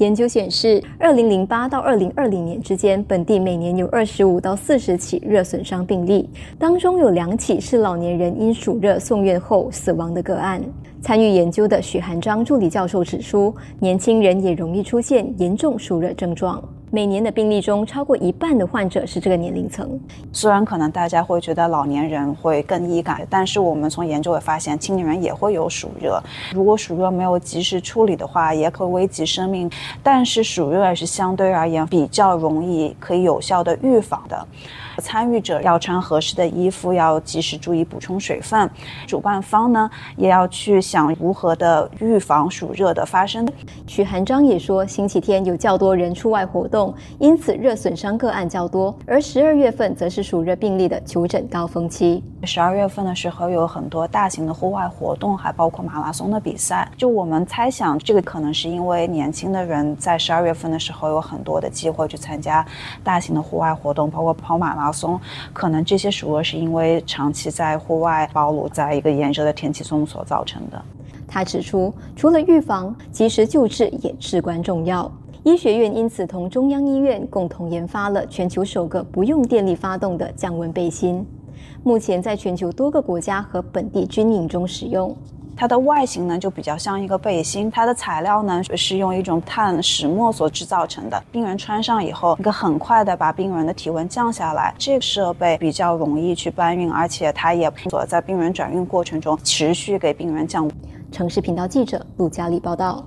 研究显示，二零零八到二零二零年之间，本地每年有二十五到四十起热损伤病例，当中有两起是老年人因暑热送院后死亡的个案。参与研究的许寒章助理教授指出，年轻人也容易出现严重暑热症状。每年的病例中，超过一半的患者是这个年龄层。虽然可能大家会觉得老年人会更易感，但是我们从研究也发现，青年人也会有暑热。如果暑热没有及时处理的话，也可危及生命。但是暑热也是相对而言比较容易可以有效的预防的。参与者要穿合适的衣服，要及时注意补充水分。主办方呢，也要去想如何的预防暑热的发生。许寒章也说，星期天有较多人出外活动。因此，热损伤个案较多，而十二月份则是暑热病例的求诊高峰期。十二月份的时候，有很多大型的户外活动，还包括马拉松的比赛。就我们猜想，这个可能是因为年轻的人在十二月份的时候有很多的机会去参加大型的户外活动，包括跑马拉松。可能这些暑热是因为长期在户外暴露在一个炎热的天气中所造成的。他指出，除了预防，及时救治也至关重要。医学院因此同中央医院共同研发了全球首个不用电力发动的降温背心，目前在全球多个国家和本地军营中使用。它的外形呢就比较像一个背心，它的材料呢是用一种碳石墨所制造成的。病人穿上以后，能够很快的把病人的体温降下来。这个设备比较容易去搬运，而且它也所在病人转运过程中持续给病人降温。城市频道记者陆佳丽报道。